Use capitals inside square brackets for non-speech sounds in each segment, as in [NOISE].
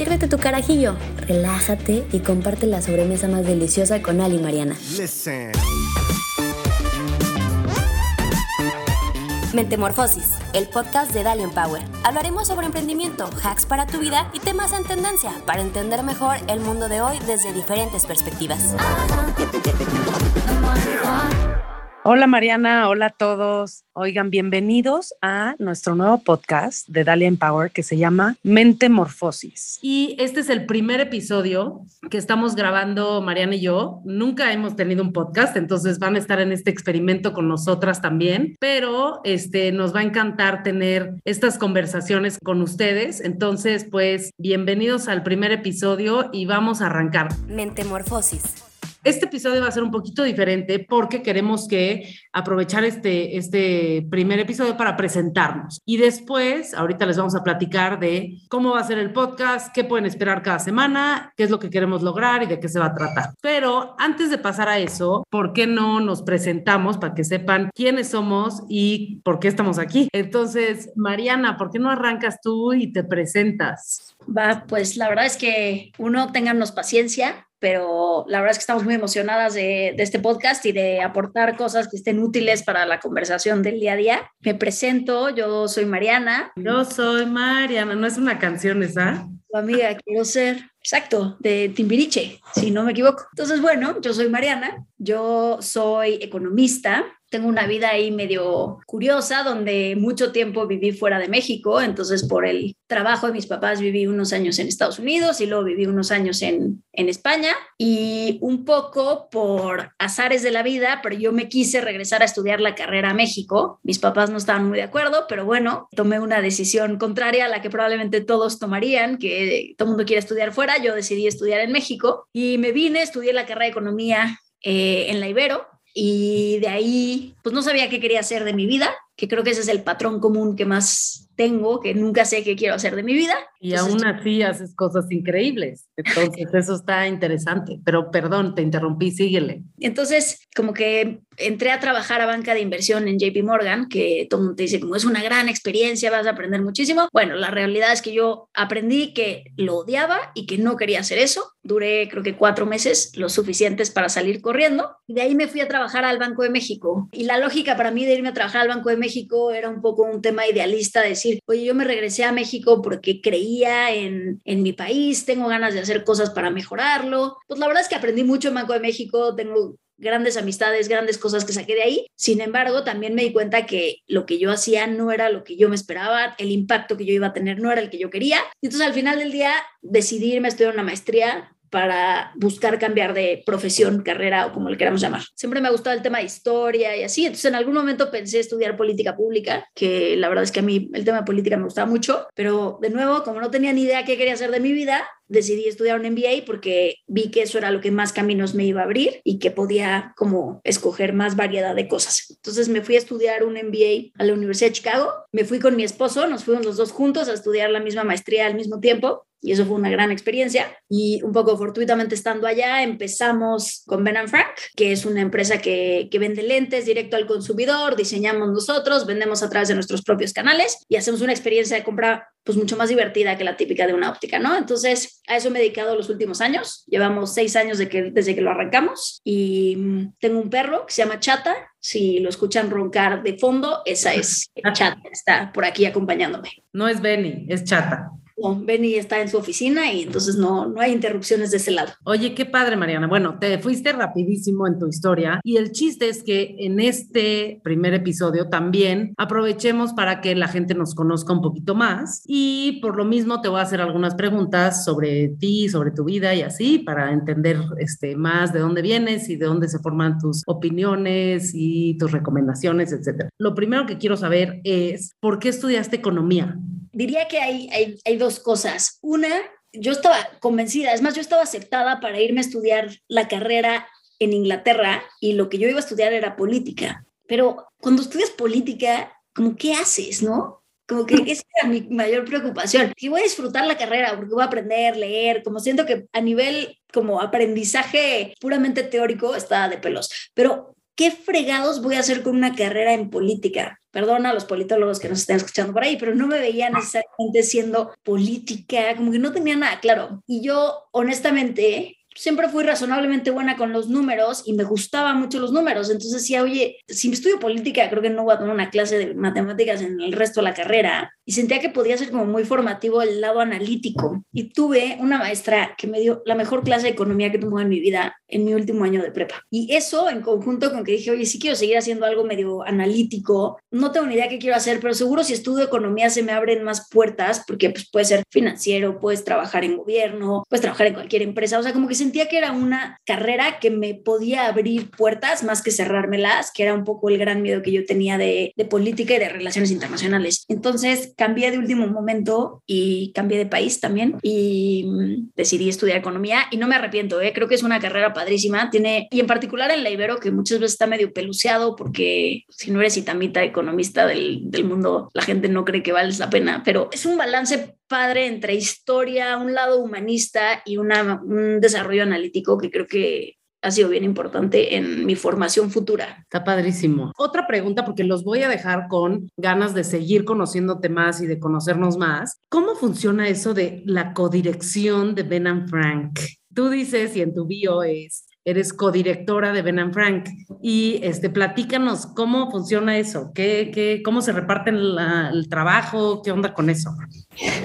Sírvete tu carajillo, relájate y comparte la sobremesa más deliciosa con Ali y Mariana. Mentemorfosis, el podcast de Dalian Power. Hablaremos sobre emprendimiento, hacks para tu vida y temas en tendencia para entender mejor el mundo de hoy desde diferentes perspectivas. Hola Mariana, hola a todos. Oigan, bienvenidos a nuestro nuevo podcast de Dalia Empower que se llama Mente Morfosis. Y este es el primer episodio que estamos grabando Mariana y yo. Nunca hemos tenido un podcast, entonces van a estar en este experimento con nosotras también, pero este nos va a encantar tener estas conversaciones con ustedes. Entonces, pues bienvenidos al primer episodio y vamos a arrancar. Mente Morfosis este episodio va a ser un poquito diferente porque queremos que aprovechar este, este primer episodio para presentarnos. Y después, ahorita les vamos a platicar de cómo va a ser el podcast, qué pueden esperar cada semana, qué es lo que queremos lograr y de qué se va a tratar. Pero antes de pasar a eso, ¿por qué no nos presentamos para que sepan quiénes somos y por qué estamos aquí? Entonces, Mariana, ¿por qué no arrancas tú y te presentas? Va, pues la verdad es que uno, téngannos paciencia, pero la verdad es que estamos muy emocionadas de, de, este podcast y de aportar cosas que estén útiles para la conversación del día a día. Me presento, yo soy Mariana. Yo soy Mariana, no es una canción esa. Tu amiga, quiero ser. Exacto, de Timbiriche, si no me equivoco. Entonces, bueno, yo soy Mariana, yo soy economista, tengo una vida ahí medio curiosa, donde mucho tiempo viví fuera de México, entonces por el trabajo de mis papás viví unos años en Estados Unidos y luego viví unos años en, en España. Y un poco por azares de la vida, pero yo me quise regresar a estudiar la carrera a México. Mis papás no estaban muy de acuerdo, pero bueno, tomé una decisión contraria a la que probablemente todos tomarían, que todo el mundo quiere estudiar fuera, yo decidí estudiar en México y me vine, estudié la carrera de economía eh, en la Ibero y de ahí, pues no sabía qué quería hacer de mi vida, que creo que ese es el patrón común que más tengo, que nunca sé qué quiero hacer de mi vida. Y aún así haces cosas increíbles. [LAUGHS] Entonces, eso está interesante. Pero perdón, te interrumpí, síguele. Entonces, como que entré a trabajar a banca de inversión en JP Morgan, que todo el mundo te dice como es una gran experiencia, vas a aprender muchísimo. Bueno, la realidad es que yo aprendí que lo odiaba y que no quería hacer eso. Duré creo que cuatro meses, lo suficientes para salir corriendo. Y de ahí me fui a trabajar al Banco de México. Y la lógica para mí de irme a trabajar al Banco de México era un poco un tema idealista, decir, oye, yo me regresé a México porque creía en, en mi país, tengo ganas de hacer cosas para mejorarlo. Pues la verdad es que aprendí mucho en Banco de México, tengo grandes amistades, grandes cosas que saqué de ahí. Sin embargo, también me di cuenta que lo que yo hacía no era lo que yo me esperaba, el impacto que yo iba a tener no era el que yo quería. Y entonces al final del día decidí irme a estudiar una maestría para buscar cambiar de profesión, carrera o como le queramos llamar. Siempre me ha gustado el tema de historia y así, entonces en algún momento pensé estudiar política pública, que la verdad es que a mí el tema de política me gustaba mucho, pero de nuevo, como no tenía ni idea qué quería hacer de mi vida, decidí estudiar un MBA porque vi que eso era lo que más caminos me iba a abrir y que podía como escoger más variedad de cosas. Entonces me fui a estudiar un MBA a la Universidad de Chicago, me fui con mi esposo, nos fuimos los dos juntos a estudiar la misma maestría al mismo tiempo y eso fue una gran experiencia. Y un poco fortuitamente estando allá, empezamos con Ben Frank, que es una empresa que, que, vende lentes directo al consumidor, diseñamos nosotros, vendemos a través de nuestros propios canales y hacemos una experiencia de compra pues mucho más divertida que la típica de una óptica, ¿no? Entonces, a eso me he dedicado los últimos años. Llevamos seis años de que, desde que lo arrancamos y mm, tengo un perro que se llama Chata. Si lo escuchan roncar de fondo, esa [LAUGHS] es Chata, está por aquí acompañándome. No es Benny, es Chata. Benny está en su oficina y entonces no, no hay interrupciones de ese lado. Oye, qué padre, Mariana. Bueno, te fuiste rapidísimo en tu historia y el chiste es que en este primer episodio también aprovechemos para que la gente nos conozca un poquito más y por lo mismo te voy a hacer algunas preguntas sobre ti, sobre tu vida y así para entender este, más de dónde vienes y de dónde se forman tus opiniones y tus recomendaciones, etcétera. Lo primero que quiero saber es, ¿por qué estudiaste economía? Diría que hay, hay, dos cosas. Una, yo estaba convencida, es más, yo estaba aceptada para irme a estudiar la carrera en Inglaterra y lo que yo iba a estudiar era política. Pero cuando estudias política, como, ¿qué haces, no? Como que esa era mi mayor preocupación. Que voy a disfrutar la carrera porque voy a aprender, leer, como siento que a nivel como aprendizaje puramente teórico está de pelos. Pero ¿qué fregados voy a hacer con una carrera en política? Perdona a los politólogos que nos están escuchando por ahí, pero no me veía necesariamente siendo política, como que no tenía nada claro. Y yo, honestamente, siempre fui razonablemente buena con los números y me gustaban mucho los números. Entonces decía, oye, si estudio política, creo que no voy a tomar una clase de matemáticas en el resto de la carrera. Y sentía que podía ser como muy formativo el lado analítico. Y tuve una maestra que me dio la mejor clase de economía que tuve en mi vida en mi último año de prepa. Y eso en conjunto con que dije, oye, si quiero seguir haciendo algo medio analítico, no tengo ni idea qué quiero hacer, pero seguro si estudio economía se me abren más puertas porque pues puede ser financiero, puedes trabajar en gobierno, puedes trabajar en cualquier empresa. O sea, como que sentía que era una carrera que me podía abrir puertas más que cerrármelas, que era un poco el gran miedo que yo tenía de, de política y de relaciones internacionales. Entonces cambié de último momento y cambié de país también y mm, decidí estudiar economía y no me arrepiento, ¿eh? creo que es una carrera padrísima. Tiene, y en particular en la Ibero, que muchas veces está medio peluceado porque si no eres itamita economista del, del mundo, la gente no cree que vales la pena, pero es un balance padre entre historia, un lado humanista y una, un desarrollo analítico que creo que ha sido bien importante en mi formación futura. Está padrísimo. Otra pregunta, porque los voy a dejar con ganas de seguir conociéndote más y de conocernos más. ¿Cómo funciona eso de la codirección de Ben and Frank? Tú dices, y en tu bio es, eres codirectora de Ben Frank. Y este, platícanos cómo funciona eso, ¿Qué, qué, cómo se reparten el trabajo, qué onda con eso.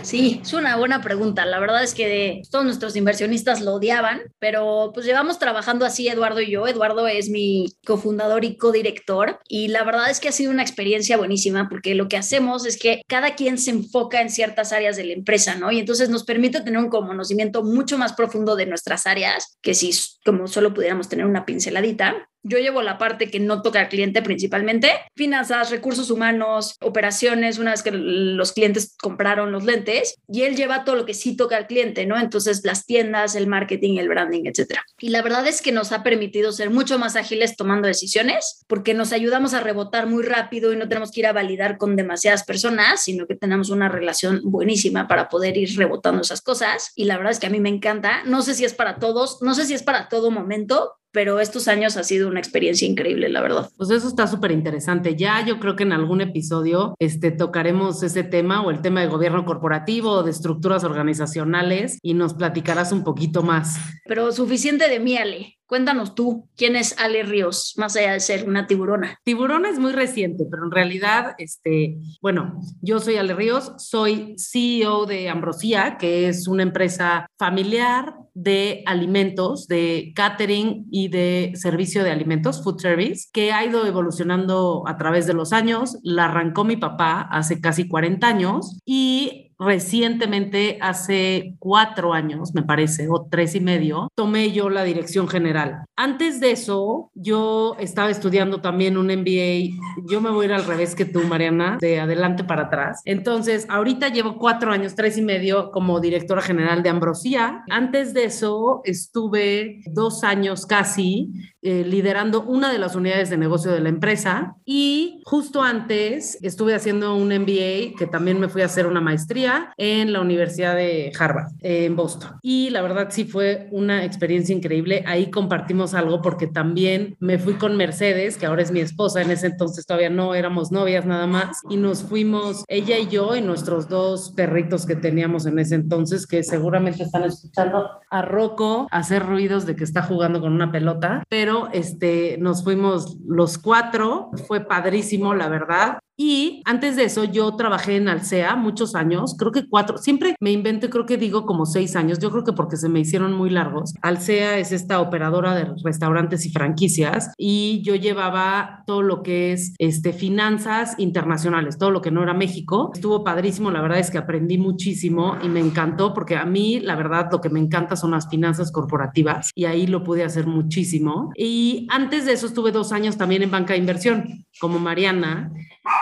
Sí, es una buena pregunta. La verdad es que todos nuestros inversionistas lo odiaban, pero pues llevamos trabajando así Eduardo y yo. Eduardo es mi cofundador y codirector y la verdad es que ha sido una experiencia buenísima porque lo que hacemos es que cada quien se enfoca en ciertas áreas de la empresa, ¿no? Y entonces nos permite tener un conocimiento mucho más profundo de nuestras áreas que si como solo pudiéramos tener una pinceladita. Yo llevo la parte que no toca al cliente principalmente, finanzas, recursos humanos, operaciones, una vez que los clientes compraron los lentes, y él lleva todo lo que sí toca al cliente, ¿no? Entonces las tiendas, el marketing, el branding, etcétera. Y la verdad es que nos ha permitido ser mucho más ágiles tomando decisiones, porque nos ayudamos a rebotar muy rápido y no tenemos que ir a validar con demasiadas personas, sino que tenemos una relación buenísima para poder ir rebotando esas cosas. Y la verdad es que a mí me encanta. No sé si es para todos, no sé si es para todo momento, pero estos años ha sido una experiencia increíble, la verdad. Pues eso está súper interesante. Ya yo creo que en algún episodio este, tocaremos ese tema o el tema de gobierno corporativo o de estructuras organizacionales y nos platicarás un poquito más. Pero suficiente de mí, Ale. Cuéntanos tú, ¿quién es Ale Ríos, más allá de ser una tiburona? Tiburona es muy reciente, pero en realidad, este, bueno, yo soy Ale Ríos, soy CEO de Ambrosía, que es una empresa familiar de alimentos, de catering y de servicio de alimentos, food service, que ha ido evolucionando a través de los años. La arrancó mi papá hace casi 40 años y recientemente, hace cuatro años, me parece, o tres y medio, tomé yo la dirección general. Antes de eso, yo estaba estudiando también un MBA. Yo me voy a ir al revés que tú, Mariana, de adelante para atrás. Entonces, ahorita llevo cuatro años, tres y medio como directora general de Ambrosía. Antes de eso, estuve dos años casi eh, liderando una de las unidades de negocio de la empresa y justo antes estuve haciendo un MBA que también me fui a hacer una maestría en la Universidad de Harvard, en Boston. Y la verdad sí fue una experiencia increíble. Ahí compartimos algo porque también me fui con Mercedes, que ahora es mi esposa, en ese entonces todavía no éramos novias nada más, y nos fuimos ella y yo y nuestros dos perritos que teníamos en ese entonces, que seguramente están escuchando a Rocco hacer ruidos de que está jugando con una pelota, pero este, nos fuimos los cuatro, fue padrísimo, la verdad. Y antes de eso yo trabajé en Alsea muchos años, creo que cuatro, siempre me invento, creo que digo como seis años, yo creo que porque se me hicieron muy largos. Alsea es esta operadora de restaurantes y franquicias y yo llevaba todo lo que es este, finanzas internacionales, todo lo que no era México. Estuvo padrísimo, la verdad es que aprendí muchísimo y me encantó porque a mí la verdad lo que me encanta son las finanzas corporativas y ahí lo pude hacer muchísimo. Y antes de eso estuve dos años también en banca de inversión como Mariana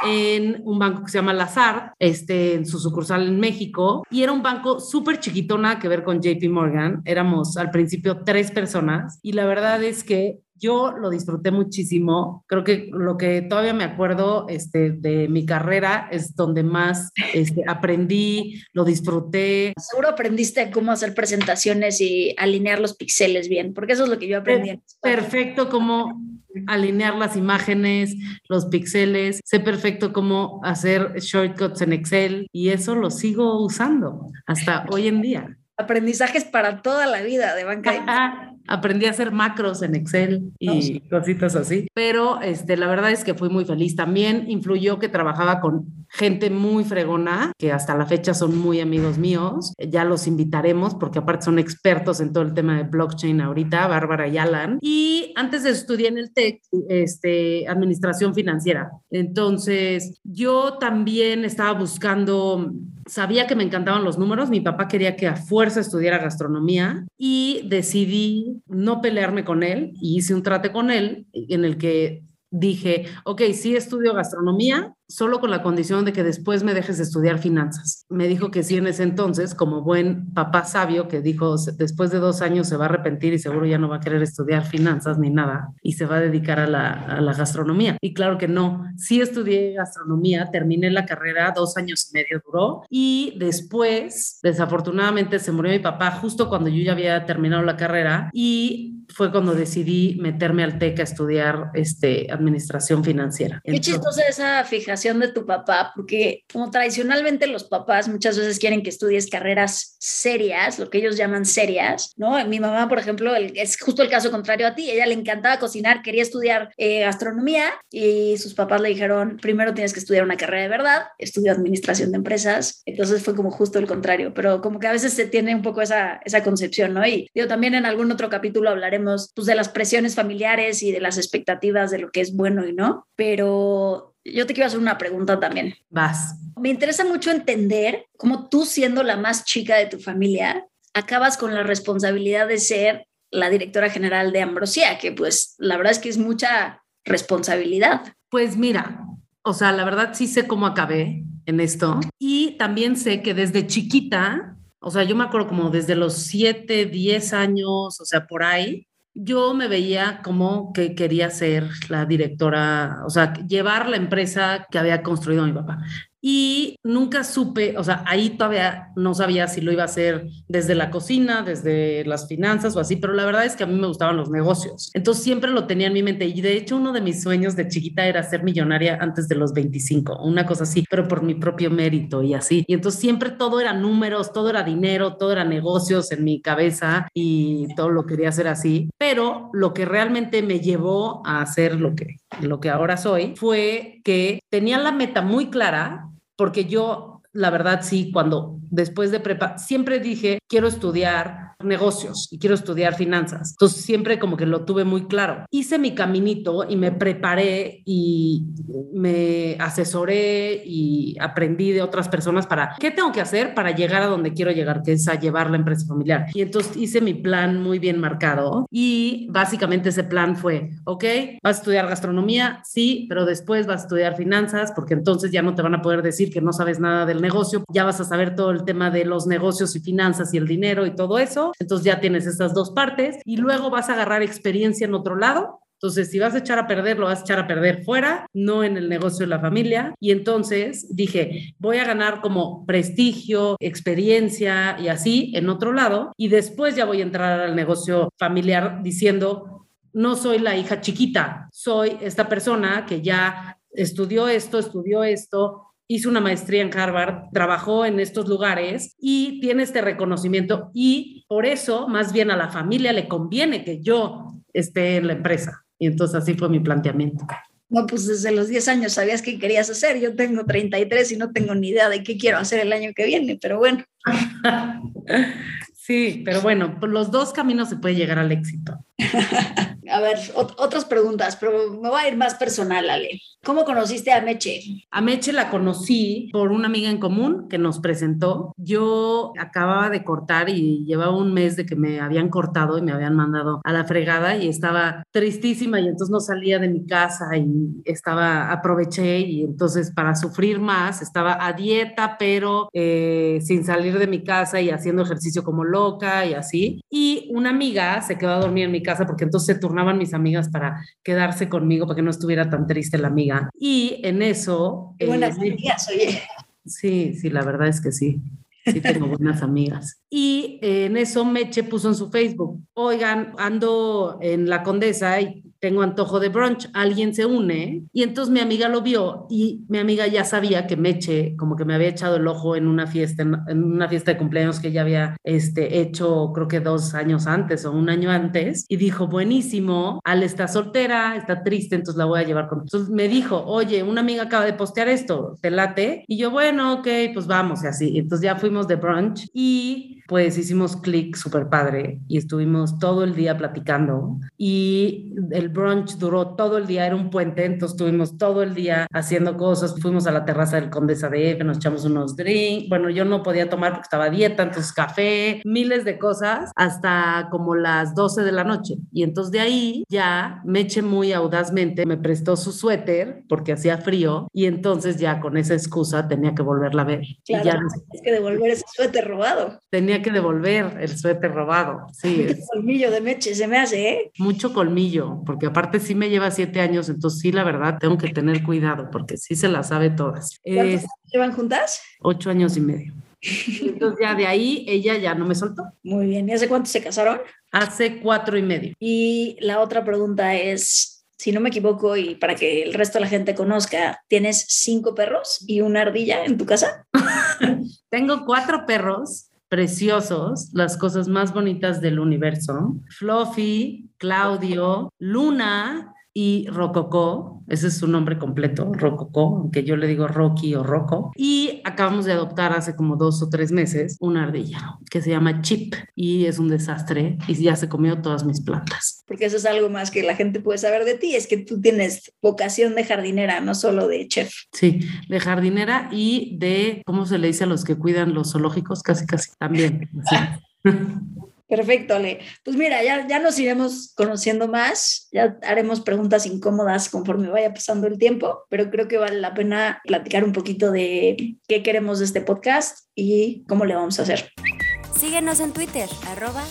en un banco que se llama Lazard, este, en su sucursal en México, y era un banco súper chiquito, nada que ver con JP Morgan. Éramos al principio tres personas, y la verdad es que yo lo disfruté muchísimo. Creo que lo que todavía me acuerdo este, de mi carrera es donde más este, [LAUGHS] aprendí, lo disfruté. Seguro aprendiste cómo hacer presentaciones y alinear los píxeles bien, porque eso es lo que yo aprendí. Perfecto, cómo alinear las imágenes, los píxeles, sé perfecto cómo hacer shortcuts en Excel y eso lo sigo usando hasta hoy en día. Aprendizajes para toda la vida de banca. [LAUGHS] aprendí a hacer macros en Excel y cositas así, pero este, la verdad es que fui muy feliz. También influyó que trabajaba con gente muy fregona, que hasta la fecha son muy amigos míos. Ya los invitaremos porque aparte son expertos en todo el tema de blockchain ahorita, Bárbara y Alan. Y antes de estudiar en el TEC, este, administración financiera. Entonces, yo también estaba buscando sabía que me encantaban los números, mi papá quería que a fuerza estudiara gastronomía y decidí no pelearme con él y hice un trate con él en el que dije, ok, sí estudio gastronomía, solo con la condición de que después me dejes estudiar finanzas. Me dijo que sí en ese entonces, como buen papá sabio que dijo, después de dos años se va a arrepentir y seguro ya no va a querer estudiar finanzas ni nada y se va a dedicar a la, a la gastronomía. Y claro que no, sí estudié gastronomía, terminé la carrera, dos años y medio duró y después, desafortunadamente, se murió mi papá justo cuando yo ya había terminado la carrera y fue cuando decidí meterme al TEC a estudiar este, administración financiera. Qué chistosa esa fijación de tu papá, porque como tradicionalmente los papás muchas veces quieren que estudies carreras serias, lo que ellos llaman serias, ¿no? Mi mamá, por ejemplo, es justo el caso contrario a ti, ella le encantaba cocinar, quería estudiar eh, gastronomía y sus papás le dijeron, primero tienes que estudiar una carrera de verdad, estudió administración de empresas, entonces fue como justo el contrario, pero como que a veces se tiene un poco esa, esa concepción, ¿no? Y yo también en algún otro capítulo hablaremos pues, de las presiones familiares y de las expectativas de lo que es bueno y no, pero yo te quiero hacer una pregunta también. Vas. Me interesa mucho entender cómo tú siendo la más chica de tu familia, acabas con la responsabilidad de ser la directora general de Ambrosía, que pues la verdad es que es mucha responsabilidad. Pues mira, o sea, la verdad sí sé cómo acabé en esto y también sé que desde chiquita, o sea, yo me acuerdo como desde los 7, 10 años, o sea, por ahí, yo me veía como que quería ser la directora, o sea, llevar la empresa que había construido mi papá y nunca supe, o sea, ahí todavía no sabía si lo iba a hacer desde la cocina, desde las finanzas o así, pero la verdad es que a mí me gustaban los negocios. Entonces siempre lo tenía en mi mente y de hecho uno de mis sueños de chiquita era ser millonaria antes de los 25, una cosa así, pero por mi propio mérito y así. Y entonces siempre todo era números, todo era dinero, todo era negocios en mi cabeza y todo lo quería hacer así. Pero lo que realmente me llevó a hacer lo que, lo que ahora soy fue que tenía la meta muy clara porque yo, la verdad, sí, cuando después de prepa, siempre dije, quiero estudiar negocios y quiero estudiar finanzas. Entonces siempre como que lo tuve muy claro. Hice mi caminito y me preparé y me asesoré y aprendí de otras personas para qué tengo que hacer para llegar a donde quiero llegar, que es a llevar la empresa familiar. Y entonces hice mi plan muy bien marcado y básicamente ese plan fue, ok, vas a estudiar gastronomía, sí, pero después vas a estudiar finanzas porque entonces ya no te van a poder decir que no sabes nada del negocio, ya vas a saber todo el tema de los negocios y finanzas y el dinero y todo eso entonces ya tienes estas dos partes y luego vas a agarrar experiencia en otro lado. Entonces, si vas a echar a perder, lo vas a echar a perder fuera, no en el negocio de la familia. Y entonces dije, voy a ganar como prestigio, experiencia y así en otro lado. Y después ya voy a entrar al negocio familiar diciendo, no soy la hija chiquita, soy esta persona que ya estudió esto, estudió esto, hizo una maestría en Harvard, trabajó en estos lugares y tiene este reconocimiento y por eso más bien a la familia le conviene que yo esté en la empresa. Y entonces así fue mi planteamiento. No, pues desde los 10 años sabías qué querías hacer. Yo tengo 33 y no tengo ni idea de qué quiero hacer el año que viene, pero bueno. [LAUGHS] sí, pero bueno, por los dos caminos se puede llegar al éxito. [LAUGHS] a ver, otras preguntas, pero me voy a ir más personal, Ale. ¿Cómo conociste a Meche? A Meche la conocí por una amiga en común que nos presentó. Yo acababa de cortar y llevaba un mes de que me habían cortado y me habían mandado a la fregada y estaba tristísima y entonces no salía de mi casa y estaba, aproveché y entonces para sufrir más estaba a dieta, pero eh, sin salir de mi casa y haciendo ejercicio como loca y así. Y una amiga se quedó a dormir en mi casa casa porque entonces se turnaban mis amigas para quedarse conmigo, para que no estuviera tan triste la amiga. Y en eso... Qué buenas eh, amigas, oye. Sí, sí, la verdad es que sí. Sí, tengo buenas amigas. Y en eso Meche puso en su Facebook, oigan, ando en la Condesa y tengo antojo de brunch, alguien se une y entonces mi amiga lo vio y mi amiga ya sabía que Meche como que me había echado el ojo en una fiesta, en una fiesta de cumpleaños que ya había este, hecho creo que dos años antes o un año antes y dijo, buenísimo, Al está soltera, está triste, entonces la voy a llevar con... Entonces me dijo, oye, una amiga acaba de postear esto, ¿te late? Y yo, bueno, ok, pues vamos y así. Entonces ya fuimos de brunch y pues hicimos clic súper padre y estuvimos todo el día platicando y el brunch duró todo el día, era un puente, entonces estuvimos todo el día haciendo cosas, fuimos a la terraza del Condesa de F, nos echamos unos drinks, bueno, yo no podía tomar porque estaba a dieta, entonces café, miles de cosas, hasta como las 12 de la noche. Y entonces de ahí ya me eché muy audazmente, me prestó su suéter porque hacía frío y entonces ya con esa excusa tenía que volverla a ver. Claro, ya, es que devolver ese suéter robado. Tenía que devolver el suéter robado, sí. [LAUGHS] colmillo de meche se me hace, ¿eh? Mucho colmillo, porque aparte sí me lleva siete años, entonces sí, la verdad, tengo que tener cuidado porque sí se la sabe todas. ¿Cuántos llevan juntas? Ocho años y medio. [LAUGHS] Entonces ya de ahí ella ya no me soltó. Muy bien. ¿Y hace cuánto se casaron? Hace cuatro y medio. Y la otra pregunta es, si no me equivoco y para que el resto de la gente conozca, ¿tienes cinco perros y una ardilla en tu casa? [LAUGHS] Tengo cuatro perros preciosos, las cosas más bonitas del universo. Fluffy, Claudio, Luna y Rococó, ese es su nombre completo, Rococó, aunque yo le digo Rocky o Rocco. Y acabamos de adoptar hace como dos o tres meses una ardilla que se llama Chip y es un desastre y ya se comió todas mis plantas. Porque eso es algo más que la gente puede saber de ti, es que tú tienes vocación de jardinera, no solo de chef. Sí, de jardinera y de, ¿cómo se le dice a los que cuidan los zoológicos? Casi, casi, también. [LAUGHS] Perfecto, Ale. Pues mira, ya, ya nos iremos conociendo más, ya haremos preguntas incómodas conforme vaya pasando el tiempo, pero creo que vale la pena platicar un poquito de qué queremos de este podcast y cómo le vamos a hacer. Síguenos en Twitter, arroba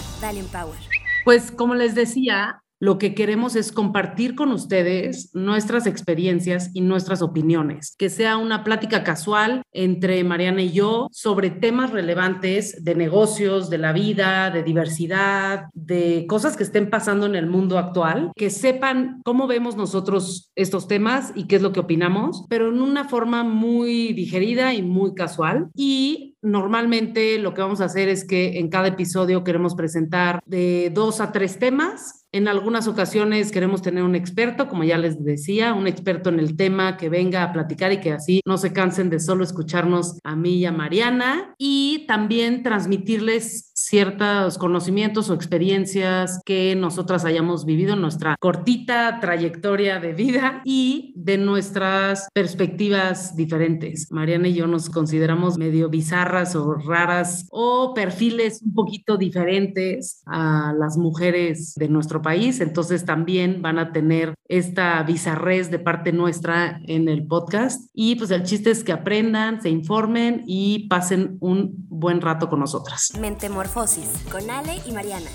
Power. Pues como les decía, lo que queremos es compartir con ustedes nuestras experiencias y nuestras opiniones, que sea una plática casual entre Mariana y yo sobre temas relevantes de negocios, de la vida, de diversidad, de cosas que estén pasando en el mundo actual, que sepan cómo vemos nosotros estos temas y qué es lo que opinamos, pero en una forma muy digerida y muy casual. Y normalmente lo que vamos a hacer es que en cada episodio queremos presentar de dos a tres temas en algunas ocasiones queremos tener un experto, como ya les decía, un experto en el tema que venga a platicar y que así no se cansen de solo escucharnos a mí y a Mariana. Y también transmitirles ciertos conocimientos o experiencias que nosotras hayamos vivido en nuestra cortita trayectoria de vida y de nuestras perspectivas diferentes. Mariana y yo nos consideramos medio bizarras o raras o perfiles un poquito diferentes a las mujeres de nuestro país, entonces también van a tener esta bizarrez de parte nuestra en el podcast y pues el chiste es que aprendan, se informen y pasen un buen rato con nosotras. Mentemorfosis con Ale y Mariana.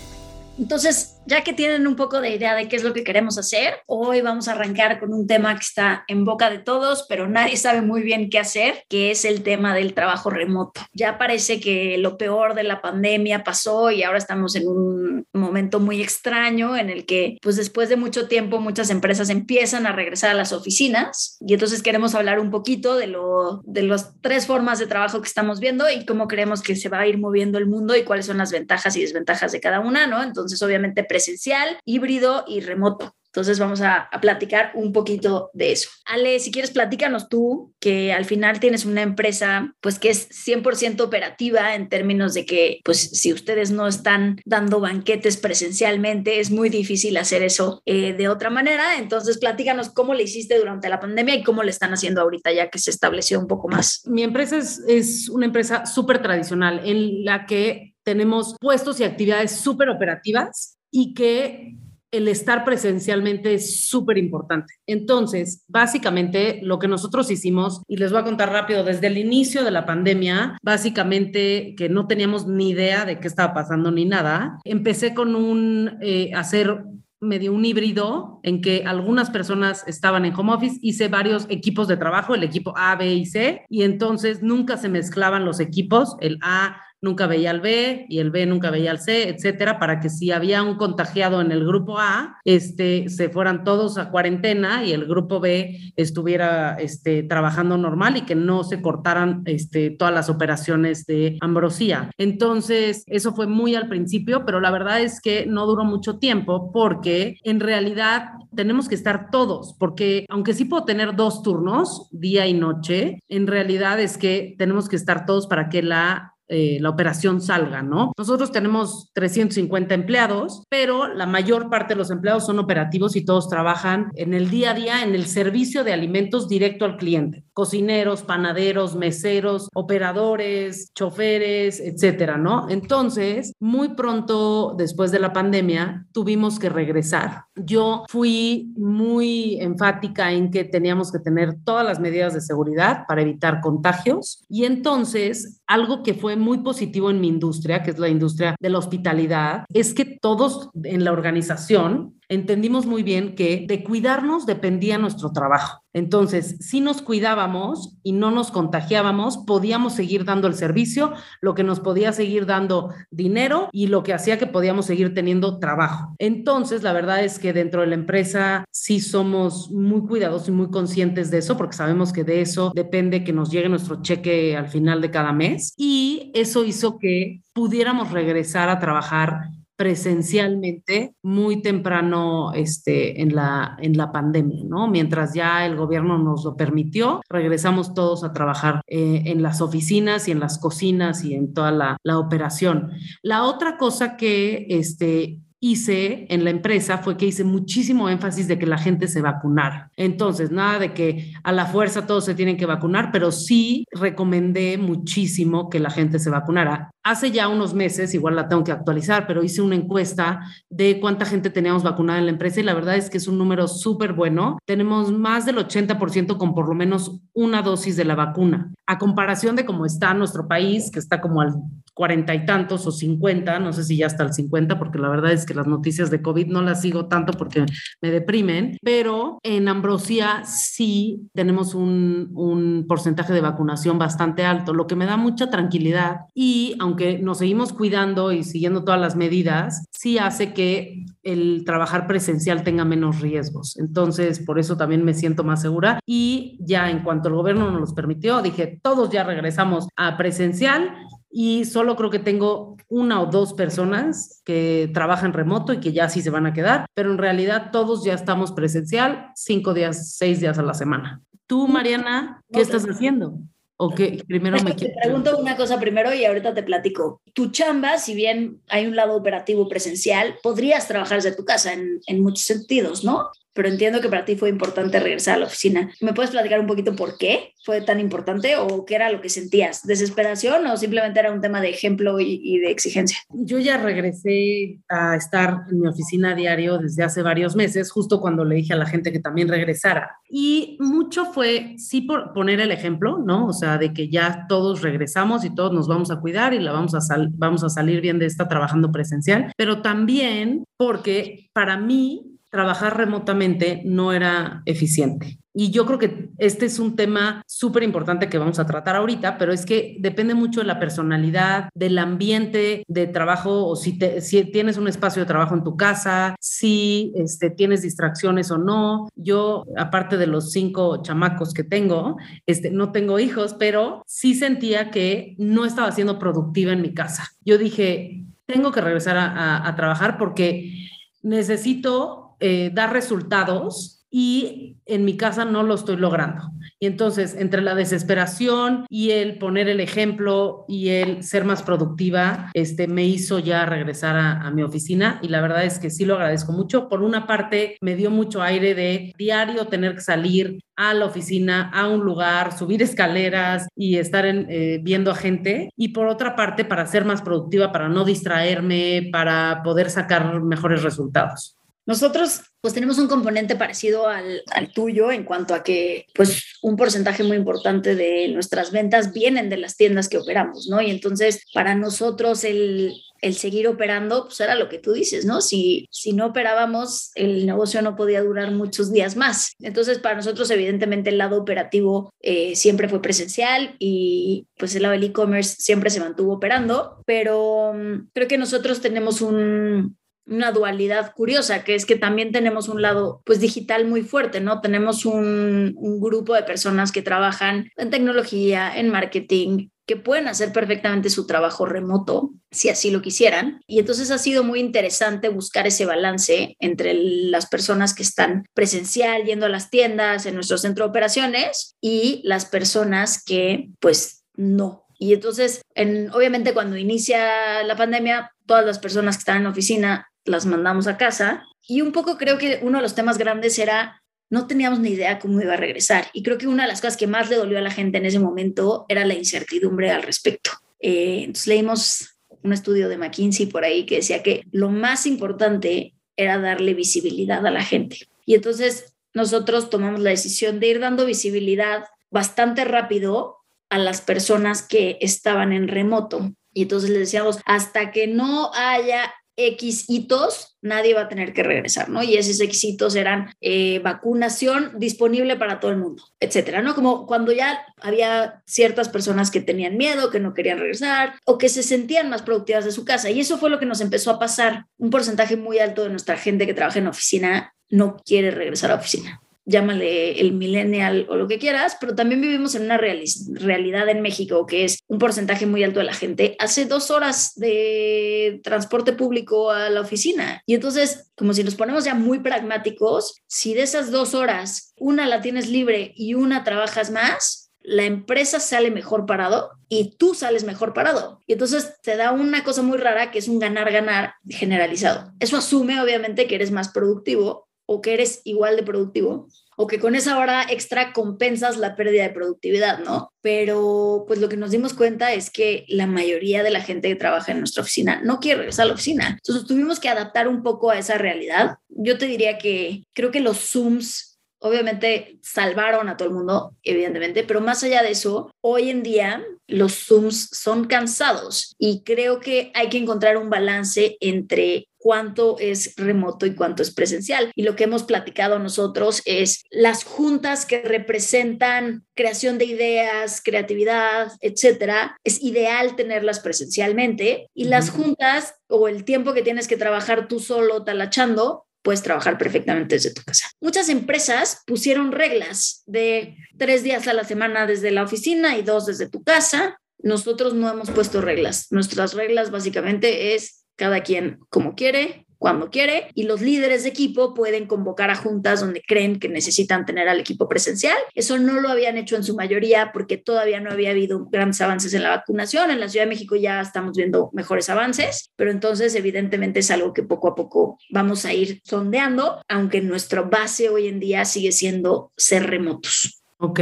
Entonces, ya que tienen un poco de idea de qué es lo que queremos hacer, hoy vamos a arrancar con un tema que está en boca de todos, pero nadie sabe muy bien qué hacer, que es el tema del trabajo remoto. Ya parece que lo peor de la pandemia pasó y ahora estamos en un momento muy extraño en el que, pues después de mucho tiempo, muchas empresas empiezan a regresar a las oficinas y entonces queremos hablar un poquito de, lo, de las tres formas de trabajo que estamos viendo y cómo creemos que se va a ir moviendo el mundo y cuáles son las ventajas y desventajas de cada una, ¿no? Entonces, obviamente presencial, híbrido y remoto. Entonces vamos a, platicar un poquito de eso. Ale, si quieres, platícanos tú, que al final tienes una empresa, pues que es 100% operativa en términos de que, pues si ustedes no están dando banquetes presencialmente, es muy difícil hacer eso eh, de otra manera. Entonces, platícanos cómo le hiciste durante la pandemia y cómo le están haciendo ahorita ya que se estableció un poco más. Mi empresa es, es una empresa súper tradicional en la que tenemos puestos y actividades súper operativas y que el estar presencialmente es súper importante. Entonces, básicamente lo que nosotros hicimos, y les voy a contar rápido, desde el inicio de la pandemia, básicamente que no teníamos ni idea de qué estaba pasando ni nada, empecé con un, eh, hacer medio un híbrido en que algunas personas estaban en home office, hice varios equipos de trabajo, el equipo A, B y C, y entonces nunca se mezclaban los equipos, el A nunca veía al B y el B nunca veía al C, etcétera, para que si había un contagiado en el grupo A, este, se fueran todos a cuarentena y el grupo B estuviera este, trabajando normal y que no se cortaran este, todas las operaciones de ambrosía. Entonces, eso fue muy al principio, pero la verdad es que no duró mucho tiempo porque en realidad tenemos que estar todos, porque aunque sí puedo tener dos turnos, día y noche, en realidad es que tenemos que estar todos para que la eh, la operación salga, ¿no? Nosotros tenemos 350 empleados, pero la mayor parte de los empleados son operativos y todos trabajan en el día a día en el servicio de alimentos directo al cliente. Cocineros, panaderos, meseros, operadores, choferes, etcétera, ¿no? Entonces, muy pronto después de la pandemia, tuvimos que regresar. Yo fui muy enfática en que teníamos que tener todas las medidas de seguridad para evitar contagios y entonces algo que fue muy positivo en mi industria, que es la industria de la hospitalidad, es que todos en la organización entendimos muy bien que de cuidarnos dependía nuestro trabajo. Entonces, si nos cuidábamos y no nos contagiábamos, podíamos seguir dando el servicio, lo que nos podía seguir dando dinero y lo que hacía que podíamos seguir teniendo trabajo. Entonces, la verdad es que dentro de la empresa sí somos muy cuidadosos y muy conscientes de eso, porque sabemos que de eso depende que nos llegue nuestro cheque al final de cada mes. Y eso hizo que pudiéramos regresar a trabajar presencialmente muy temprano este, en, la, en la pandemia, ¿no? Mientras ya el gobierno nos lo permitió, regresamos todos a trabajar eh, en las oficinas y en las cocinas y en toda la, la operación. La otra cosa que este, hice en la empresa fue que hice muchísimo énfasis de que la gente se vacunara. Entonces, nada de que a la fuerza todos se tienen que vacunar, pero sí recomendé muchísimo que la gente se vacunara. Hace ya unos meses, igual la tengo que actualizar, pero hice una encuesta de cuánta gente teníamos vacunada en la empresa y la verdad es que es un número súper bueno. Tenemos más del 80% con por lo menos una dosis de la vacuna. A comparación de cómo está nuestro país, que está como al cuarenta y tantos o cincuenta, no sé si ya hasta el cincuenta, porque la verdad es que las noticias de COVID no las sigo tanto porque me deprimen, pero en Ambrosía sí tenemos un porcentaje de vacunación bastante alto, lo que me da mucha tranquilidad y aunque nos seguimos cuidando y siguiendo todas las medidas, sí hace que el trabajar presencial tenga menos riesgos. Entonces, por eso también me siento más segura y ya en cuanto el gobierno nos los permitió, dije, todos ya regresamos a presencial y solo creo que tengo una o dos personas que trabajan remoto y que ya sí se van a quedar, pero en realidad todos ya estamos presencial cinco días, seis días a la semana. Tú, Mariana, ¿qué estás haciendo? ¿O qué? Primero me Te pregunto una cosa primero y ahorita te platico. Tu chamba, si bien hay un lado operativo presencial, podrías trabajar desde tu casa en, en muchos sentidos, ¿no? Pero entiendo que para ti fue importante regresar a la oficina. ¿Me puedes platicar un poquito por qué fue tan importante o qué era lo que sentías? ¿Desesperación o simplemente era un tema de ejemplo y, de exigencia? Yo ya regresé a estar en mi oficina diario desde hace varios meses, justo cuando le dije a la gente que también regresara. Y mucho fue, sí, por poner el ejemplo, ¿no? O sea, de que ya todos regresamos y todos nos vamos a cuidar y la vamos a, vamos a salir bien de esta trabajando presencial, pero también porque para mí trabajar remotamente no era eficiente. Y yo creo que este es un tema súper importante que vamos a tratar ahorita, pero es que depende mucho de la personalidad, del ambiente de trabajo, o si, si tienes un espacio de trabajo en tu casa, si este, tienes distracciones o no. Yo, aparte de los cinco chamacos que tengo, este, no tengo hijos, pero sí sentía que no estaba siendo productiva en mi casa. Yo dije, tengo que regresar a, a trabajar porque necesito eh, dar resultados y en mi casa no lo estoy logrando. Y entonces, entre la desesperación y el poner el ejemplo y el ser más productiva, este, me hizo ya regresar a, mi oficina y la verdad es que sí lo agradezco mucho. Por una parte, me dio mucho aire de diario tener que salir a la oficina, a un lugar, subir escaleras y estar en, eh, viendo a gente. Y por otra parte, para ser más productiva, para no distraerme, para poder sacar mejores resultados. Nosotros pues tenemos un componente parecido al, al, tuyo en cuanto a que pues un porcentaje muy importante de nuestras ventas vienen de las tiendas que operamos, ¿no? Y entonces para nosotros el el seguir operando, pues era lo que tú dices, ¿no? Si, si no operábamos, el negocio no podía durar muchos días más. Entonces, para nosotros, evidentemente, el lado operativo eh, siempre fue presencial y pues el lado del e-commerce siempre se mantuvo operando, pero mm, creo que nosotros tenemos un, una dualidad curiosa, que es que también tenemos un lado pues digital muy fuerte, ¿no? Tenemos un, grupo de personas que trabajan en tecnología, en marketing, que pueden hacer perfectamente su trabajo remoto si así lo quisieran. Y entonces ha sido muy interesante buscar ese balance entre las personas que están presencial, yendo a las tiendas, en nuestro centro de operaciones, y las personas que pues no. Y entonces, en, obviamente cuando inicia la pandemia, todas las personas que están en oficina las mandamos a casa. Y un poco creo que uno de los temas grandes era no teníamos ni idea cómo iba a regresar. Y creo que una de las cosas que más le dolió a la gente en ese momento era la incertidumbre al respecto. Eh, entonces leímos un estudio de McKinsey por ahí que decía que lo más importante era darle visibilidad a la gente. Y entonces nosotros tomamos la decisión de ir dando visibilidad bastante rápido a las personas que estaban en remoto. Y entonces les decíamos, hasta que no haya X hitos, nadie va a tener que regresar, ¿no? Y esos X hitos eran eh, vacunación disponible para todo el mundo, etcétera, ¿no? Como cuando ya había ciertas personas que tenían miedo, que no querían regresar o que se sentían más productivas de su casa. Y eso fue lo que nos empezó a pasar. Un porcentaje muy alto de nuestra gente que trabaja en oficina no quiere regresar a oficina llámale el millennial o lo que quieras, pero también vivimos en una realidad en México que es un porcentaje muy alto de la gente hace dos horas de transporte público a la oficina. Y entonces, como si nos ponemos ya muy pragmáticos, si de esas dos horas una la tienes libre y una trabajas más, la empresa sale mejor parado y tú sales mejor parado. Y entonces te da una cosa muy rara que es un ganar-ganar generalizado. Eso asume obviamente que eres más productivo o que eres igual de productivo o que con esa hora extra compensas la pérdida de productividad, ¿no? Pero pues lo que nos dimos cuenta es que la mayoría de la gente que trabaja en nuestra oficina no quiere regresar a la oficina. Entonces tuvimos que adaptar un poco a esa realidad. Yo te diría que creo que los Zooms obviamente salvaron a todo el mundo, evidentemente, pero más allá de eso, hoy en día los Zooms son cansados y creo que hay que encontrar un balance entre cuánto es remoto y cuánto es presencial. Y lo que hemos platicado nosotros es las juntas que representan creación de ideas, creatividad, etcétera, es ideal tenerlas presencialmente y las juntas o el tiempo que tienes que trabajar tú solo talachando puedes trabajar perfectamente desde tu casa. Muchas empresas pusieron reglas de tres días a la semana desde la oficina y dos desde tu casa. Nosotros no hemos puesto reglas. Nuestras reglas básicamente es cada quien como quiere, cuando quiere, y los líderes de equipo pueden convocar a juntas donde creen que necesitan tener al equipo presencial. Eso no lo habían hecho en su mayoría porque todavía no había habido grandes avances en la vacunación. En la Ciudad de México ya estamos viendo mejores avances, pero entonces evidentemente es algo que poco a poco vamos a ir sondeando, aunque nuestra base hoy en día sigue siendo ser remotos. Ok.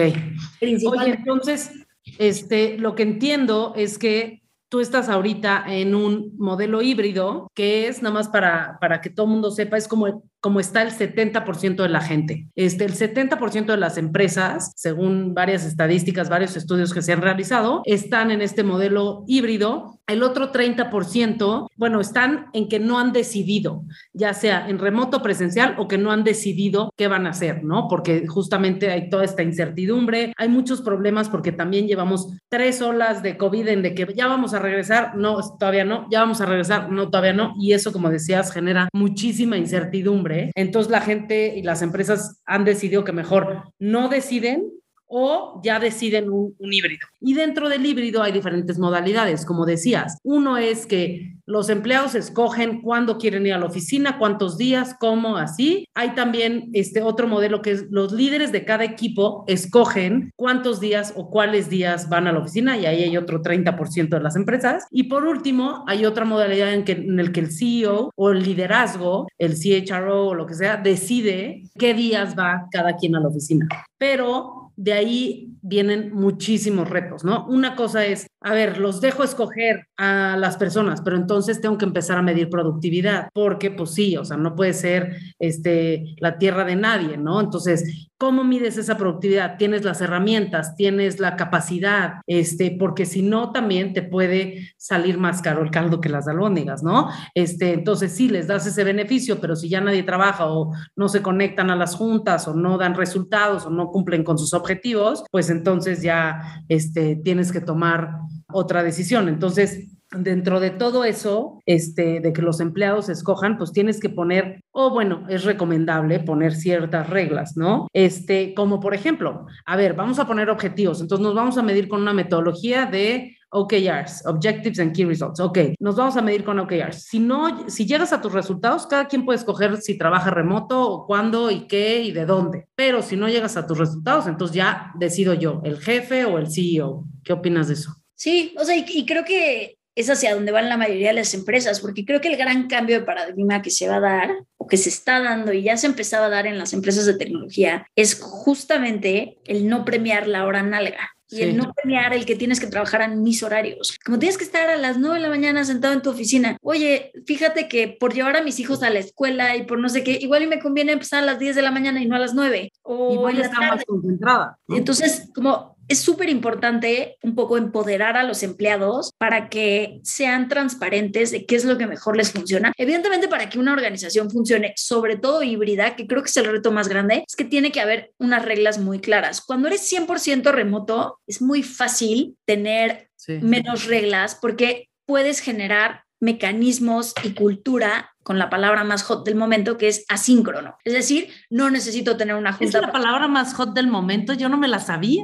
Oye, entonces, este, lo que entiendo es que tú estás ahorita en un modelo híbrido que es nada más para, para que todo el mundo sepa, es como como está el 70% de la gente. Este, el 70% de las empresas, según varias estadísticas, varios estudios que se han realizado, están en este modelo híbrido. El otro 30%, bueno, están en que no han decidido, ya sea en remoto presencial o que no han decidido qué van a hacer, ¿no? Porque justamente hay toda esta incertidumbre, hay muchos problemas porque también llevamos tres olas de COVID en de que ya vamos a regresar, no, todavía no, ya vamos a regresar, no, todavía no, y eso, como decías, genera muchísima incertidumbre entonces la gente y las empresas han decidido que mejor no deciden o ya deciden un, híbrido. Y dentro del híbrido hay diferentes modalidades, como decías. Uno es que los empleados escogen cuándo quieren ir a la oficina, cuántos días, cómo, así. Hay también este otro modelo que es los líderes de cada equipo escogen cuántos días o cuáles días van a la oficina y ahí hay otro 30% de las empresas. Y por último, hay otra modalidad en, que, en el que el CEO o el liderazgo, el CHRO o lo que sea, decide qué días va cada quien a la oficina. Pero de ahí vienen muchísimos retos, ¿no? Una cosa es a ver, los dejo escoger a las personas, pero entonces tengo que empezar a medir productividad, porque pues sí, o sea, no puede ser este, la tierra de nadie, ¿no? Entonces, ¿cómo mides esa productividad? Tienes las herramientas, tienes la capacidad, este, porque si no, también te puede salir más caro el caldo que las albóndigas, ¿no? Este, entonces sí, les das ese beneficio, pero si ya nadie trabaja o no se conectan a las juntas o no dan resultados o no cumplen con sus objetivos, pues entonces ya este, tienes que tomar otra decisión. Entonces, dentro de todo eso, este, de que los empleados escojan, pues tienes que poner, o bueno, es recomendable poner ciertas reglas, ¿no? Este, como por ejemplo, a ver, vamos a poner objetivos, entonces nos vamos a medir con una metodología de OKRs, Objectives and Key Results. Ok, nos vamos a medir con OKRs. Si no, si llegas a tus resultados, cada quien puede escoger si trabaja remoto o cuándo y qué y de dónde. Pero si no llegas a tus resultados, entonces ya decido yo, el jefe o el CEO. ¿Qué opinas de eso? Sí, o sea, y, creo que es hacia donde van la mayoría de las empresas, porque creo que el gran cambio de paradigma que se va a dar o que se está dando y ya se empezaba a dar en las empresas de tecnología es justamente el no premiar la hora nalga. Y el no premiar el que tienes que trabajar en mis horarios. Como tienes que estar a las 9 de la mañana sentado en tu oficina. Oye, fíjate que por llevar a mis hijos a la escuela y por no sé qué, igual y me conviene empezar a las 10 de la mañana y no a las 9. O igual está más concentrada. Entonces, como es súper importante un poco empoderar a los empleados para que sean transparentes de qué es lo que mejor les funciona. Evidentemente, para que una organización funcione, sobre todo híbrida, que creo que es el reto más grande, es que tiene que haber unas reglas muy claras. Cuando eres 100% remoto, es muy fácil tener menos reglas porque puedes generar mecanismos y cultura con la palabra más hot del momento, que es asíncrono. Es decir, no necesito tener una junta. Es la palabra más hot del momento, yo no me la sabía.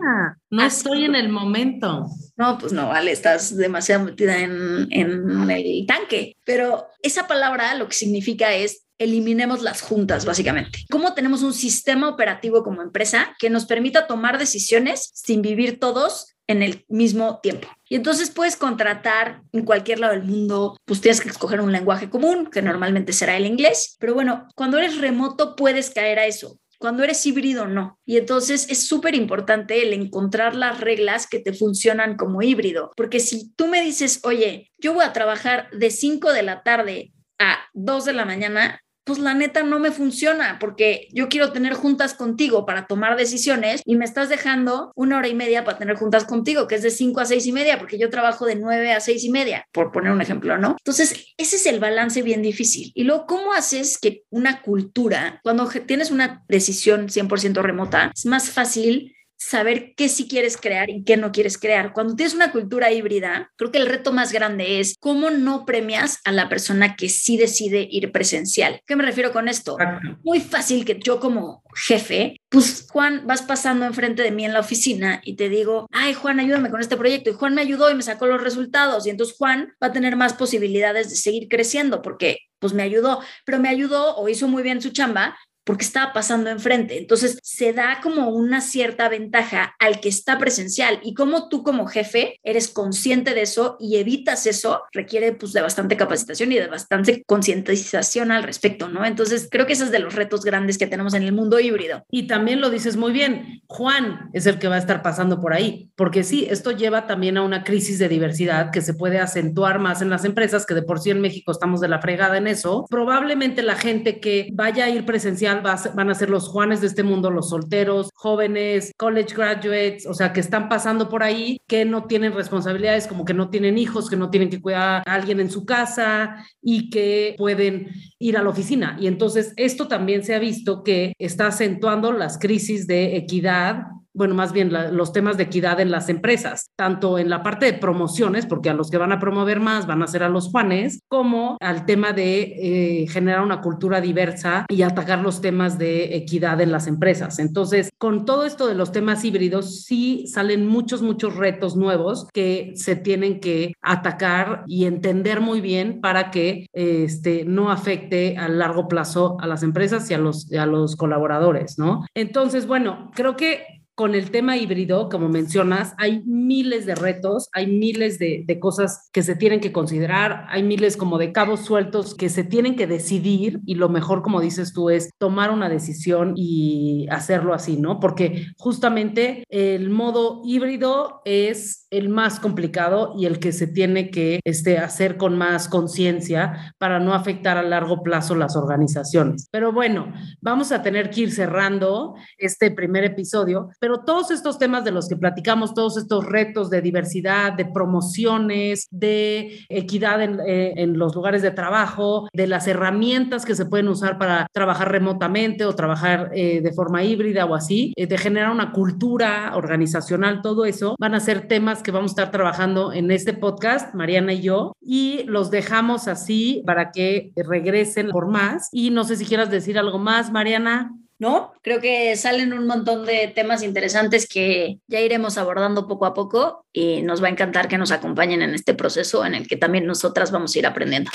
No estoy en el momento. No, pues no, vale, estás demasiado metida en, en el tanque. Pero esa palabra lo que significa es eliminemos las juntas, básicamente. ¿Cómo tenemos un sistema operativo como empresa que nos permita tomar decisiones sin vivir todos en el mismo tiempo. Y entonces puedes contratar en cualquier lado del mundo, pues tienes que escoger un lenguaje común, que normalmente será el inglés, pero bueno, cuando eres remoto puedes caer a eso. Cuando eres híbrido, no. Y entonces es súper importante el encontrar las reglas que te funcionan como híbrido. Porque si tú me dices, oye, yo voy a trabajar de 5 de la tarde a 2 de la mañana, pues la neta no me funciona porque yo quiero tener juntas contigo para tomar decisiones y me estás dejando una hora y media para tener juntas contigo, que es de cinco a seis y media, porque yo trabajo de nueve a seis y media, por poner un ejemplo, ¿no? Entonces, ese es el balance bien difícil. Y luego, ¿cómo haces que una cultura, cuando tienes una decisión 100% remota, es más fácil saber qué sí quieres crear y qué no quieres crear. Cuando tienes una cultura híbrida, creo que el reto más grande es cómo no premias a la persona que sí decide ir presencial. ¿Qué me refiero con esto? Muy fácil que yo como jefe, pues Juan, vas pasando enfrente de mí en la oficina y te digo, ay Juan, ayúdame con este proyecto. Y Juan me ayudó y me sacó los resultados. Y entonces Juan va a tener más posibilidades de seguir creciendo porque pues me ayudó, pero me ayudó o hizo muy bien su chamba porque estaba pasando enfrente. Entonces se da como una cierta ventaja al que está presencial y como tú como jefe eres consciente de eso y evitas eso, requiere pues de bastante capacitación y de bastante concientización al respecto, ¿no? Entonces creo que ese es de los retos grandes que tenemos en el mundo híbrido. Y también lo dices muy bien, Juan es el que va a estar pasando por ahí, porque sí, esto lleva también a una crisis de diversidad que se puede acentuar más en las empresas, que de por sí en México estamos de la fregada en eso. Probablemente la gente que vaya a ir presencial van a ser los Juanes de este mundo, los solteros, jóvenes, college graduates, o sea, que están pasando por ahí, que no tienen responsabilidades, como que no tienen hijos, que no tienen que cuidar a alguien en su casa y que pueden ir a la oficina. Y entonces esto también se ha visto que está acentuando las crisis de equidad bueno, más bien los temas de equidad en las empresas, tanto en la parte de promociones, porque a los que van a promover más van a ser a los Juanes, como al tema de eh, generar una cultura diversa y atacar los temas de equidad en las empresas. Entonces, con todo esto de los temas híbridos, sí salen muchos, muchos retos nuevos que se tienen que atacar y entender muy bien para que este, no afecte a largo plazo a las empresas y a los, a los colaboradores, ¿no? Entonces, bueno, creo que con el tema híbrido, como mencionas, hay miles de retos, hay miles de, cosas que se tienen que considerar, hay miles como de cabos sueltos que se tienen que decidir y lo mejor, como dices tú, es tomar una decisión y hacerlo así, ¿no? Porque justamente el modo híbrido es el más complicado y el que se tiene que este, hacer con más conciencia para no afectar a largo plazo las organizaciones. Pero bueno, vamos a tener que ir cerrando este primer episodio, pero todos estos temas de los que platicamos, todos estos retos de diversidad, de promociones, de equidad en, eh, los lugares de trabajo, de las herramientas que se pueden usar para trabajar remotamente o trabajar eh, de forma híbrida o así, eh, de generar una cultura organizacional, todo eso, van a ser temas que vamos a estar trabajando en este podcast, Mariana y yo, y los dejamos así para que regresen por más. Y no sé si quieras decir algo más, Mariana. ¿No? Creo que salen un montón de temas interesantes que ya iremos abordando poco a poco y nos va a encantar que nos acompañen en este proceso en el que también nosotras vamos a ir aprendiendo.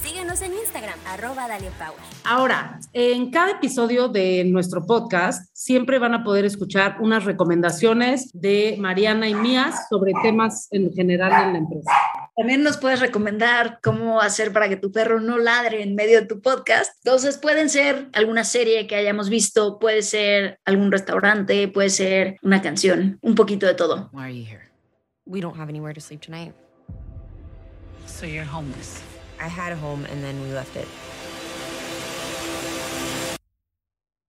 Síguenos en Instagram, arroba Power. Ahora, en cada episodio de nuestro podcast siempre van a poder escuchar unas recomendaciones de Mariana y mías sobre temas en general en la empresa. También nos puedes recomendar cómo hacer para que tu perro no ladre en medio de tu podcast. Entonces pueden ser alguna serie que hayamos visto, puede ser algún restaurante, puede ser una canción, un poquito de todo. Why are you here? We don't have anywhere to sleep tonight. So you're homeless. I had a home and then we left it.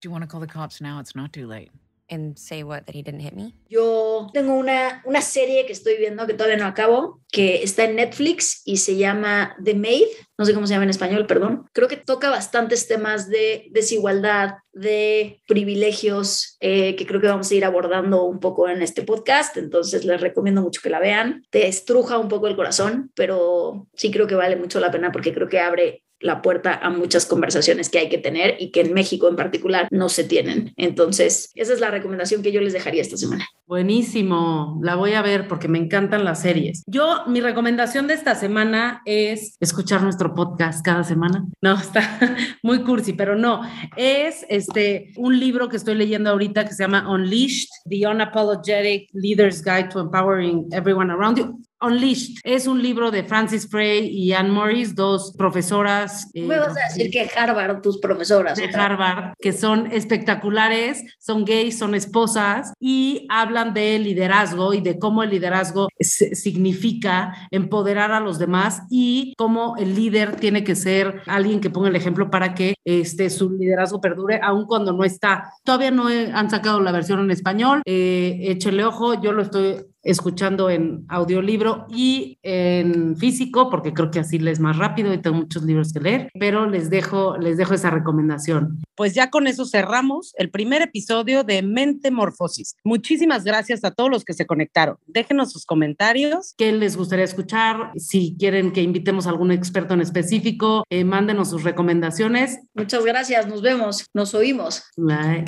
Do you want to call the cops now? It's not too late. And say what? That he didn't hit me? Yo tengo una, una serie que estoy viendo que todavía no acabo, que está en Netflix y se llama The Maid. No sé cómo se llama en español, perdón. Creo que toca bastantes temas de desigualdad, de privilegios, eh, que creo que vamos a ir abordando un poco en este podcast. Entonces les recomiendo mucho que la vean. Te estruja un poco el corazón, pero sí creo que vale mucho la pena porque creo que abre la puerta a muchas conversaciones que hay que tener y que en México en particular no se tienen. Entonces, esa es la recomendación que yo les dejaría esta semana. Buenísimo, la voy a ver porque me encantan las series. Yo, mi recomendación de esta semana es escuchar nuestro podcast cada semana. No, [LAUGHS] está muy cursi, pero no, es este un libro que estoy leyendo ahorita que se llama Unleashed, The Unapologetic Leader's Guide to Empowering Everyone Around You. Unleashed es un libro de Francis Frey y Anne Morris, dos profesoras. eh, Me vas a decir que Harvard, tus profesoras. de Harvard, que son espectaculares, son gays, son esposas y hablan de liderazgo y de cómo el liderazgo significa empoderar a los demás y cómo el líder tiene que ser alguien que ponga el ejemplo para que este, su liderazgo perdure, aun cuando no está. Todavía no he, han sacado la versión en español, eh, échele ojo, yo lo estoy escuchando en audiolibro y en físico, porque creo que así les más rápido y tengo muchos libros que leer, pero les dejo, les dejo esa recomendación. Pues ya con eso cerramos el primer episodio de Mente Morfosis. Muchísimas gracias a todos los que se conectaron. Déjenos sus comentarios. ¿Qué les gustaría escuchar? Si quieren que invitemos a algún experto en específico, eh, mándenos sus recomendaciones. Muchas gracias, nos vemos, nos oímos. Bye.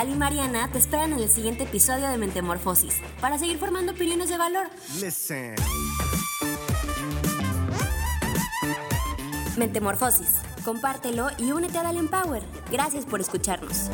Ali y Mariana te esperan en el siguiente episodio de Mentemorfosis para seguir formando opiniones de valor. Listen. Mentemorfosis. Compártelo y únete a Dalian Power. Gracias por escucharnos.